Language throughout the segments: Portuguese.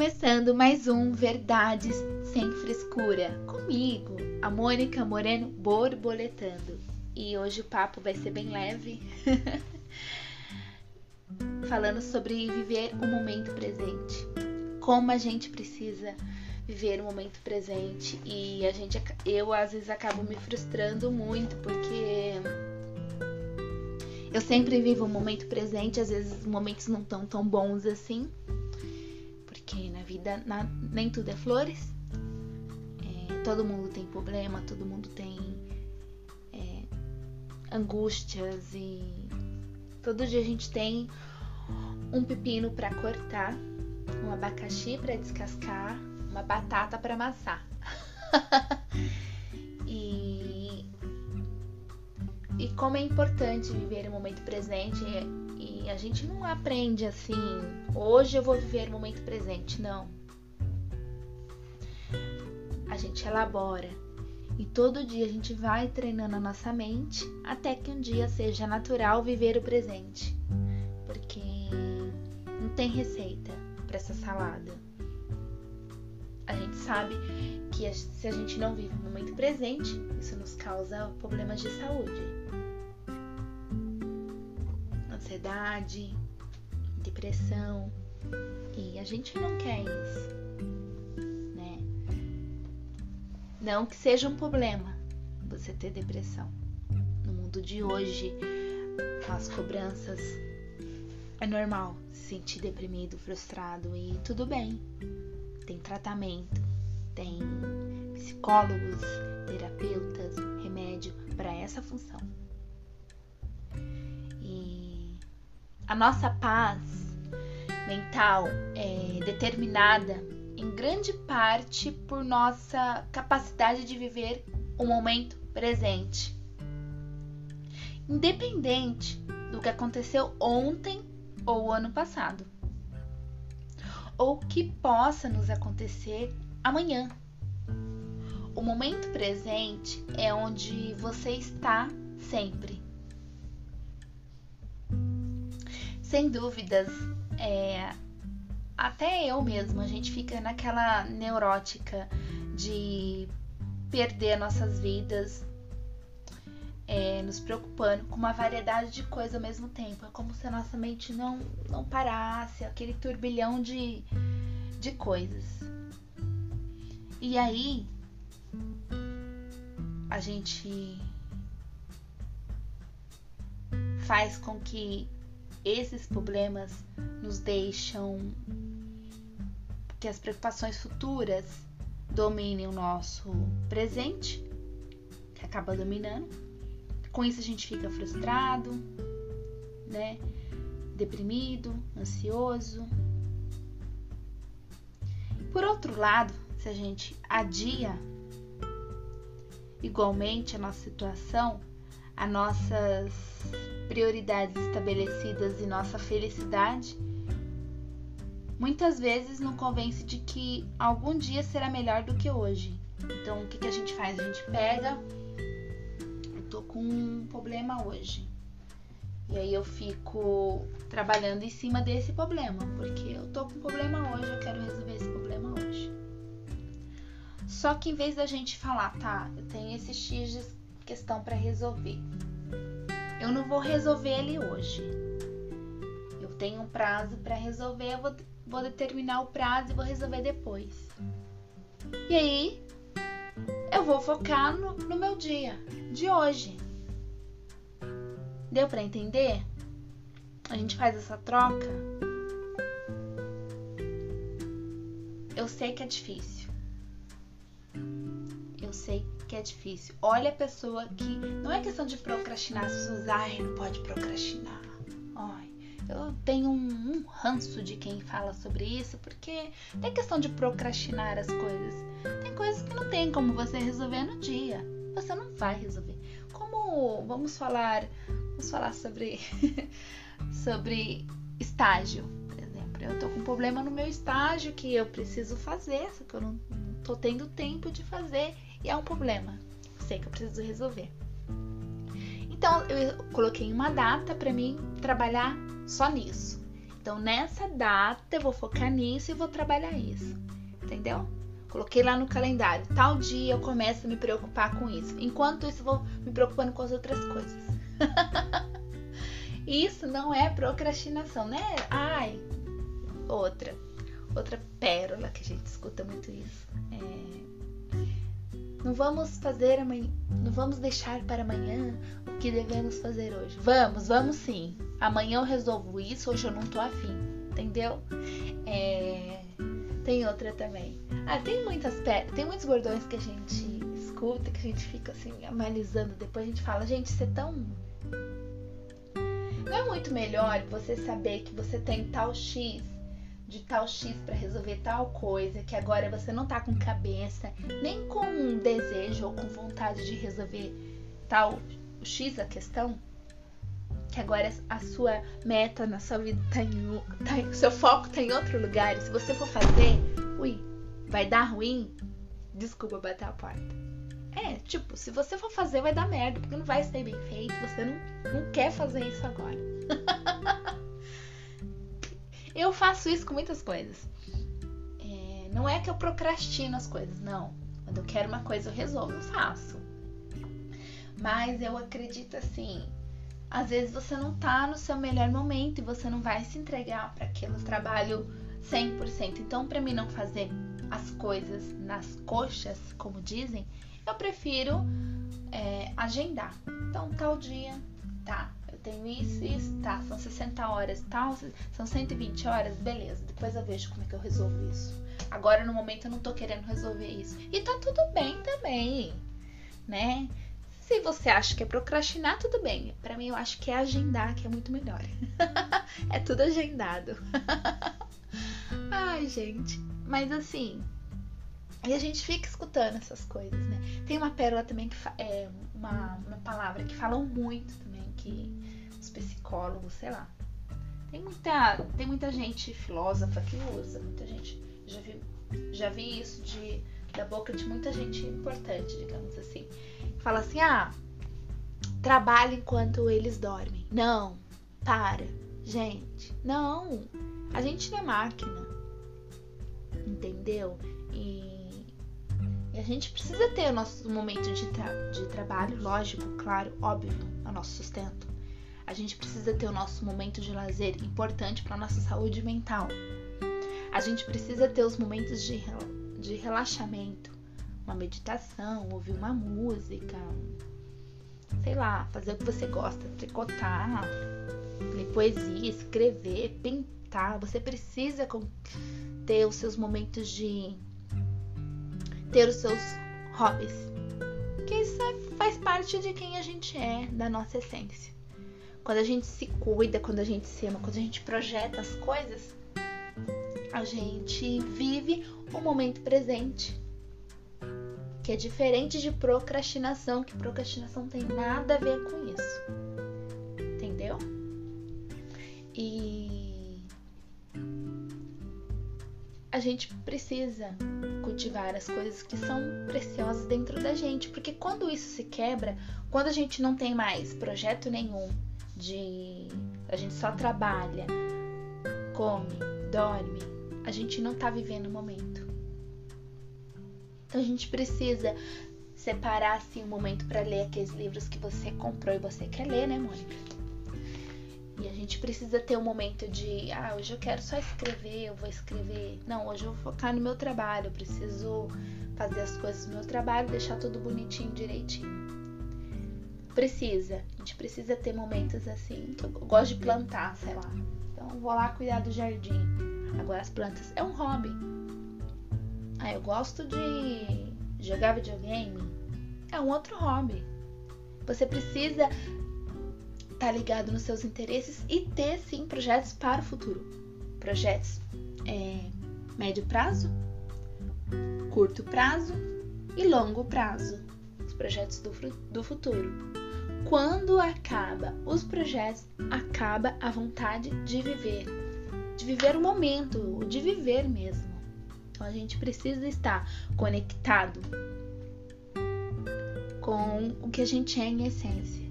começando mais um Verdades Sem Frescura comigo, a Mônica Moreno borboletando. E hoje o papo vai ser bem leve, falando sobre viver o momento presente. Como a gente precisa viver o momento presente e a gente eu às vezes acabo me frustrando muito porque eu sempre vivo o momento presente, às vezes os momentos não estão tão bons assim vida na, nem tudo é flores. É, todo mundo tem problema, todo mundo tem é, angústias e todo dia a gente tem um pepino para cortar, um abacaxi para descascar, uma batata para amassar. e, e como é importante viver o momento presente a gente não aprende assim, hoje eu vou viver o momento presente, não. A gente elabora e todo dia a gente vai treinando a nossa mente até que um dia seja natural viver o presente. Porque não tem receita para essa salada. A gente sabe que se a gente não vive o momento presente, isso nos causa problemas de saúde ansiedade, depressão. E a gente não quer isso, né? Não que seja um problema você ter depressão. No mundo de hoje, as cobranças, é normal se sentir deprimido, frustrado e tudo bem. Tem tratamento, tem psicólogos, terapeutas, remédio para essa função. A nossa paz mental é determinada em grande parte por nossa capacidade de viver o momento presente. Independente do que aconteceu ontem ou ano passado, ou que possa nos acontecer amanhã. O momento presente é onde você está sempre. Sem dúvidas, é, até eu mesma, a gente fica naquela neurótica de perder nossas vidas, é, nos preocupando com uma variedade de coisas ao mesmo tempo. É como se a nossa mente não, não parasse, aquele turbilhão de, de coisas. E aí, a gente faz com que esses problemas nos deixam que as preocupações futuras dominem o nosso presente, que acaba dominando. Com isso a gente fica frustrado, né? Deprimido, ansioso. Por outro lado, se a gente adia igualmente a nossa situação, as nossas prioridades estabelecidas e nossa felicidade, muitas vezes nos convence de que algum dia será melhor do que hoje. Então, o que, que a gente faz? A gente pega, eu tô com um problema hoje. E aí eu fico trabalhando em cima desse problema, porque eu tô com um problema hoje, eu quero resolver esse problema hoje. Só que em vez da gente falar, tá, eu tenho esse X de questão para resolver. Eu não vou resolver ele hoje. Eu tenho um prazo para resolver, eu vou, vou determinar o prazo e vou resolver depois. E aí, eu vou focar no, no meu dia de hoje. Deu para entender? A gente faz essa troca. Eu sei que é difícil. Eu sei que é difícil. Olha a pessoa que. Não é questão de procrastinar, as pessoas, ai, não pode procrastinar. Ai, eu tenho um, um ranço de quem fala sobre isso, porque tem questão de procrastinar as coisas. Tem coisas que não tem como você resolver no dia. Você não vai resolver. Como vamos falar, vamos falar sobre sobre estágio, por exemplo. Eu tô com um problema no meu estágio que eu preciso fazer, só que eu não, não tô tendo tempo de fazer e é um problema. Sei que eu preciso resolver. Então eu coloquei uma data para mim trabalhar só nisso. Então, nessa data, eu vou focar nisso e vou trabalhar isso. Entendeu? Coloquei lá no calendário. Tal dia eu começo a me preocupar com isso. Enquanto isso, vou me preocupando com as outras coisas. isso não é procrastinação, né? Ai, outra. Outra pérola que a gente escuta muito isso. É... Não vamos fazer amanhã. Não vamos deixar para amanhã o que devemos fazer hoje. Vamos, vamos sim. Amanhã eu resolvo isso, hoje eu não tô afim. Entendeu? É... Tem outra também. Ah, tem muitas tem muitos bordões que a gente escuta, que a gente fica assim, analisando. Depois a gente fala, gente, isso é tão. Não é muito melhor você saber que você tem tal X de tal X para resolver tal coisa, que agora você não tá com cabeça, nem com desejo ou com vontade de resolver tal X a questão, que agora a sua meta na sua vida tá em, tá, seu foco tá em outro lugar, e se você for fazer, ui, vai dar ruim, desculpa bater a porta. É, tipo, se você for fazer, vai dar merda, porque não vai ser bem feito, você não, não quer fazer isso agora. eu faço isso com muitas coisas. É, não é que eu procrastino as coisas, não. Quando eu quero uma coisa, eu resolvo, eu faço. Mas eu acredito assim, às vezes você não tá no seu melhor momento e você não vai se entregar para aquele trabalho 100%. Então, para mim não fazer as coisas nas coxas, como dizem, eu prefiro é, agendar. Então, tal dia, tá, tenho isso, isso, tá, são 60 horas, tal, são 120 horas, beleza, depois eu vejo como é que eu resolvo isso. Agora, no momento, eu não tô querendo resolver isso. E tá tudo bem também, né? Se você acha que é procrastinar, tudo bem. Para mim, eu acho que é agendar, que é muito melhor. é tudo agendado. Ai, gente. Mas assim. E a gente fica escutando essas coisas, né? Tem uma pérola também que é uma, uma palavra que falam muito também, que os psicólogos, sei lá. Tem muita, tem muita gente filósofa que usa, muita gente. Já vi, já vi isso de, da boca de muita gente importante, digamos assim. Fala assim: ah, trabalha enquanto eles dormem. Não, para, gente. Não, a gente não é máquina entendeu? E, e a gente precisa ter o nosso momento de, tra de trabalho, lógico, claro, óbvio, o nosso sustento. A gente precisa ter o nosso momento de lazer importante para nossa saúde mental. A gente precisa ter os momentos de, de relaxamento, uma meditação, ouvir uma música, sei lá, fazer o que você gosta, tricotar, ler poesia, escrever, pintar. Você precisa ter os seus momentos de ter os seus hobbies. Que isso é, faz parte de quem a gente é, da nossa essência. Quando a gente se cuida, quando a gente se ama, quando a gente projeta as coisas, a gente vive o momento presente. Que é diferente de procrastinação, que procrastinação tem nada a ver com isso. Gente precisa cultivar as coisas que são preciosas dentro da gente, porque quando isso se quebra, quando a gente não tem mais projeto nenhum de a gente só trabalha, come, dorme, a gente não tá vivendo o momento. Então a gente precisa separar assim um momento para ler aqueles livros que você comprou e você quer ler, né, Mônica? Gente precisa ter um momento de, ah, hoje eu quero só escrever, eu vou escrever. Não, hoje eu vou focar no meu trabalho, eu preciso fazer as coisas do meu trabalho, deixar tudo bonitinho, direitinho. Precisa, a gente precisa ter momentos assim. Eu gosto de plantar, sei lá. Então eu vou lá cuidar do jardim. Agora as plantas é um hobby. Ah, eu gosto de jogar videogame. É um outro hobby. Você precisa estar tá ligado nos seus interesses e ter sim projetos para o futuro. Projetos é, médio prazo, curto prazo e longo prazo. Os projetos do, do futuro. Quando acaba os projetos, acaba a vontade de viver, de viver o momento, de viver mesmo. Então a gente precisa estar conectado com o que a gente é em essência.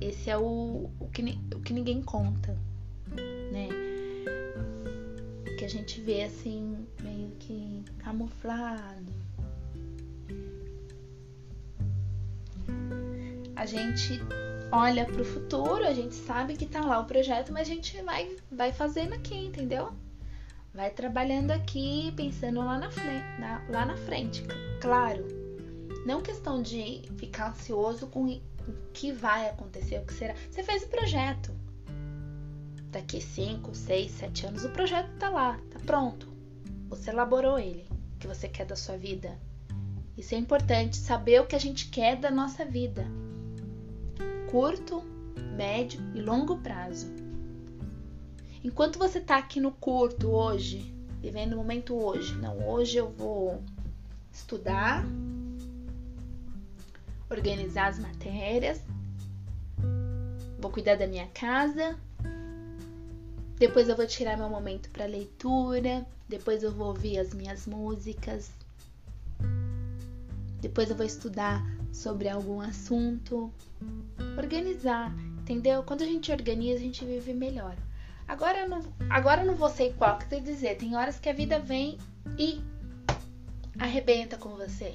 Esse é o, o, que, o que ninguém conta. né? Que a gente vê assim, meio que camuflado. A gente olha para o futuro, a gente sabe que tá lá o projeto, mas a gente vai, vai fazendo aqui, entendeu? Vai trabalhando aqui, pensando lá na, frente, na, lá na frente, claro. Não questão de ficar ansioso com o que vai acontecer, o que será. Você fez o projeto. Daqui 5, 6, 7 anos o projeto tá lá, tá pronto. Você elaborou ele, o que você quer da sua vida. Isso é importante, saber o que a gente quer da nossa vida curto, médio e longo prazo. Enquanto você está aqui no curto hoje, vivendo o momento hoje, não, hoje eu vou estudar, organizar as matérias, vou cuidar da minha casa, depois eu vou tirar meu momento para leitura, depois eu vou ouvir as minhas músicas, depois eu vou estudar sobre algum assunto. Organizar, entendeu? Quando a gente organiza, a gente vive melhor. Agora eu não, agora eu não vou ser hipócrita e dizer, tem horas que a vida vem e arrebenta com você.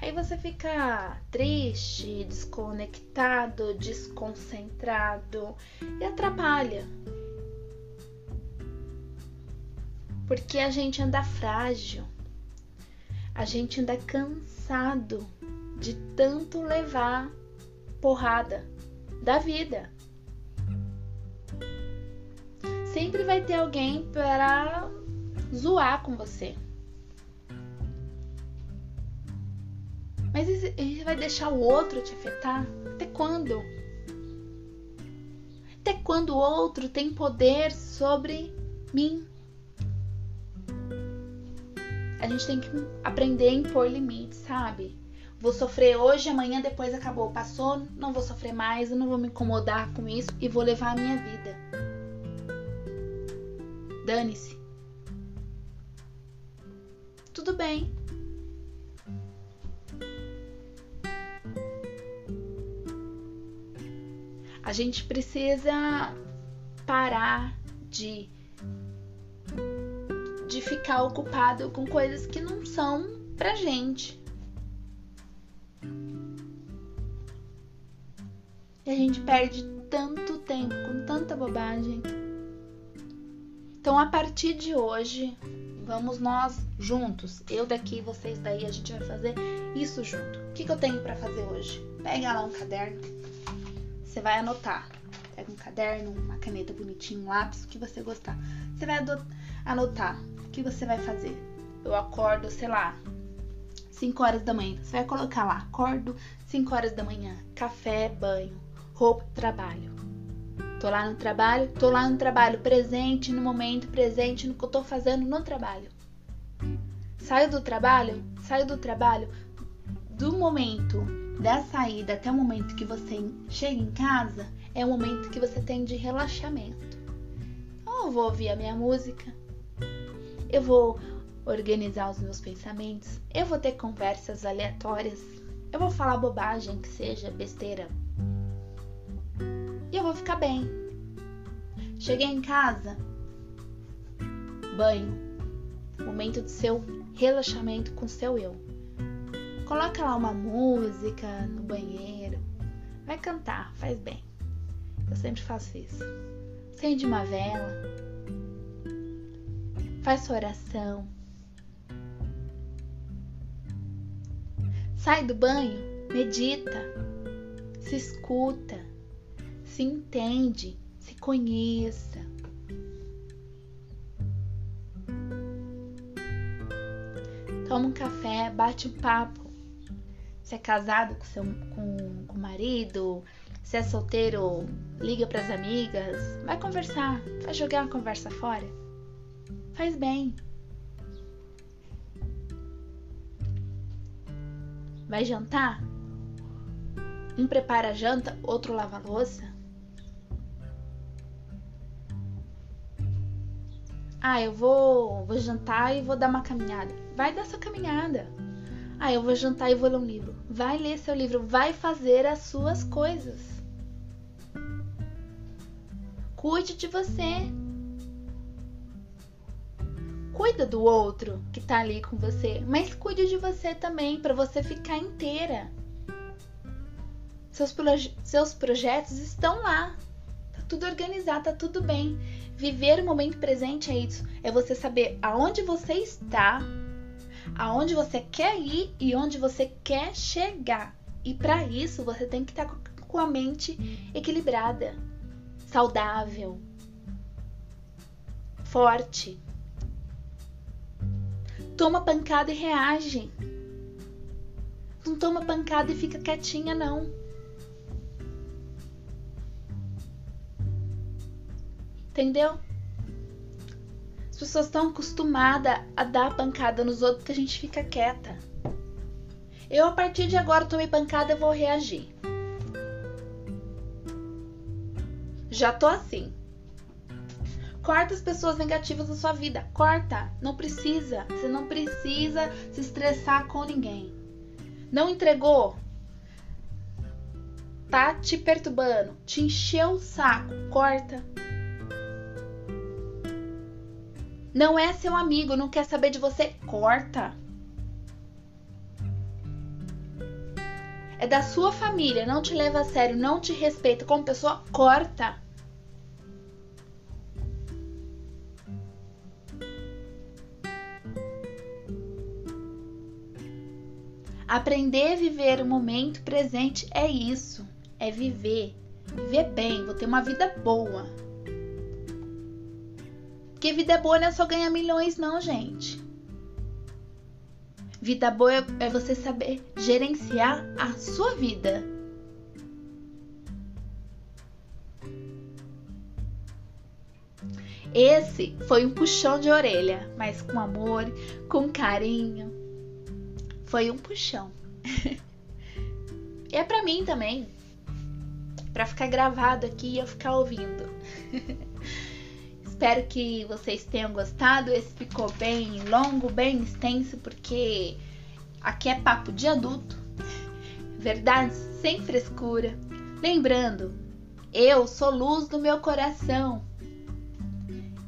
Aí você fica triste, desconectado, desconcentrado e atrapalha. Porque a gente anda frágil a gente anda cansado de tanto levar porrada da vida. Sempre vai ter alguém para zoar com você. Mas ele vai deixar o outro te afetar? Até quando? Até quando o outro tem poder sobre mim? a gente tem que aprender a impor limites, sabe? Vou sofrer hoje, amanhã depois acabou, passou, não vou sofrer mais, eu não vou me incomodar com isso e vou levar a minha vida. Dane-se. Tudo bem. A gente precisa parar de de ficar ocupado com coisas que não são pra gente. E a gente perde tanto tempo com tanta bobagem. Então, a partir de hoje, vamos nós juntos, eu daqui, vocês daí, a gente vai fazer isso junto. O que, que eu tenho para fazer hoje? Pega lá um caderno, você vai anotar. Pega um caderno, uma caneta bonitinha, um lápis, o que você gostar. Você vai anotar que você vai fazer? Eu acordo, sei lá, 5 horas da manhã. Você vai colocar lá, acordo 5 horas da manhã, café, banho, roupa, trabalho. Tô lá no trabalho, tô lá no trabalho, presente no momento, presente no que eu tô fazendo no trabalho. Saio do trabalho, saio do trabalho, do momento da saída até o momento que você chega em casa, é o momento que você tem de relaxamento. Então, eu vou ouvir a minha música, eu vou organizar os meus pensamentos, eu vou ter conversas aleatórias, eu vou falar bobagem que seja besteira. E eu vou ficar bem. Cheguei em casa, banho, momento de seu relaxamento com seu eu. Coloca lá uma música no banheiro, vai cantar, faz bem. Eu sempre faço isso. Acende uma vela, faz sua oração. Sai do banho, medita, se escuta, se entende, se conheça. Toma um café, bate um papo. Se é casado com seu com, com marido, se é solteiro, liga para as amigas, vai conversar, vai jogar a conversa fora faz bem. Vai jantar? Um prepara a janta, outro lava a louça. Ah, eu vou, vou jantar e vou dar uma caminhada. Vai dar sua caminhada. Ah, eu vou jantar e vou ler um livro. Vai ler seu livro, vai fazer as suas coisas. Cuide de você. Cuida do outro que tá ali com você, mas cuide de você também para você ficar inteira. Seus, proje seus projetos estão lá. Tá tudo organizado, tá tudo bem. Viver o momento presente é isso. É você saber aonde você está, aonde você quer ir e onde você quer chegar. E para isso você tem que estar tá com a mente equilibrada, saudável, forte. Toma pancada e reage. Não toma pancada e fica quietinha, não. Entendeu? As pessoas estão acostumadas a dar pancada nos outros que a gente fica quieta. Eu, a partir de agora, tomei pancada e vou reagir. Já tô assim. Corta as pessoas negativas da sua vida. Corta. Não precisa. Você não precisa se estressar com ninguém. Não entregou? Tá te perturbando. Te encheu o saco. Corta. Não é seu amigo, não quer saber de você, corta. É da sua família, não te leva a sério, não te respeita como pessoa, corta. Aprender a viver o momento presente é isso, é viver, viver bem, vou ter uma vida boa. Porque vida boa não é só ganhar milhões, não, gente. Vida boa é, é você saber gerenciar a sua vida. Esse foi um puxão de orelha, mas com amor, com carinho. Foi um puxão. é para mim também, para ficar gravado aqui e eu ficar ouvindo. Espero que vocês tenham gostado. Esse ficou bem longo, bem extenso, porque aqui é papo de adulto. Verdade sem frescura. Lembrando, eu sou luz do meu coração.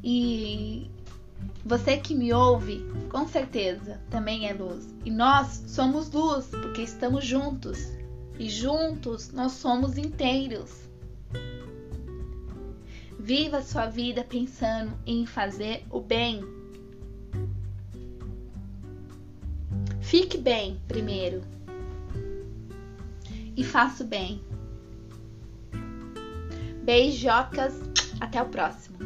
E você que me ouve, com certeza também é luz. E nós somos luz porque estamos juntos. E juntos nós somos inteiros. Viva sua vida pensando em fazer o bem. Fique bem primeiro. E faça o bem. Beijocas. Até o próximo.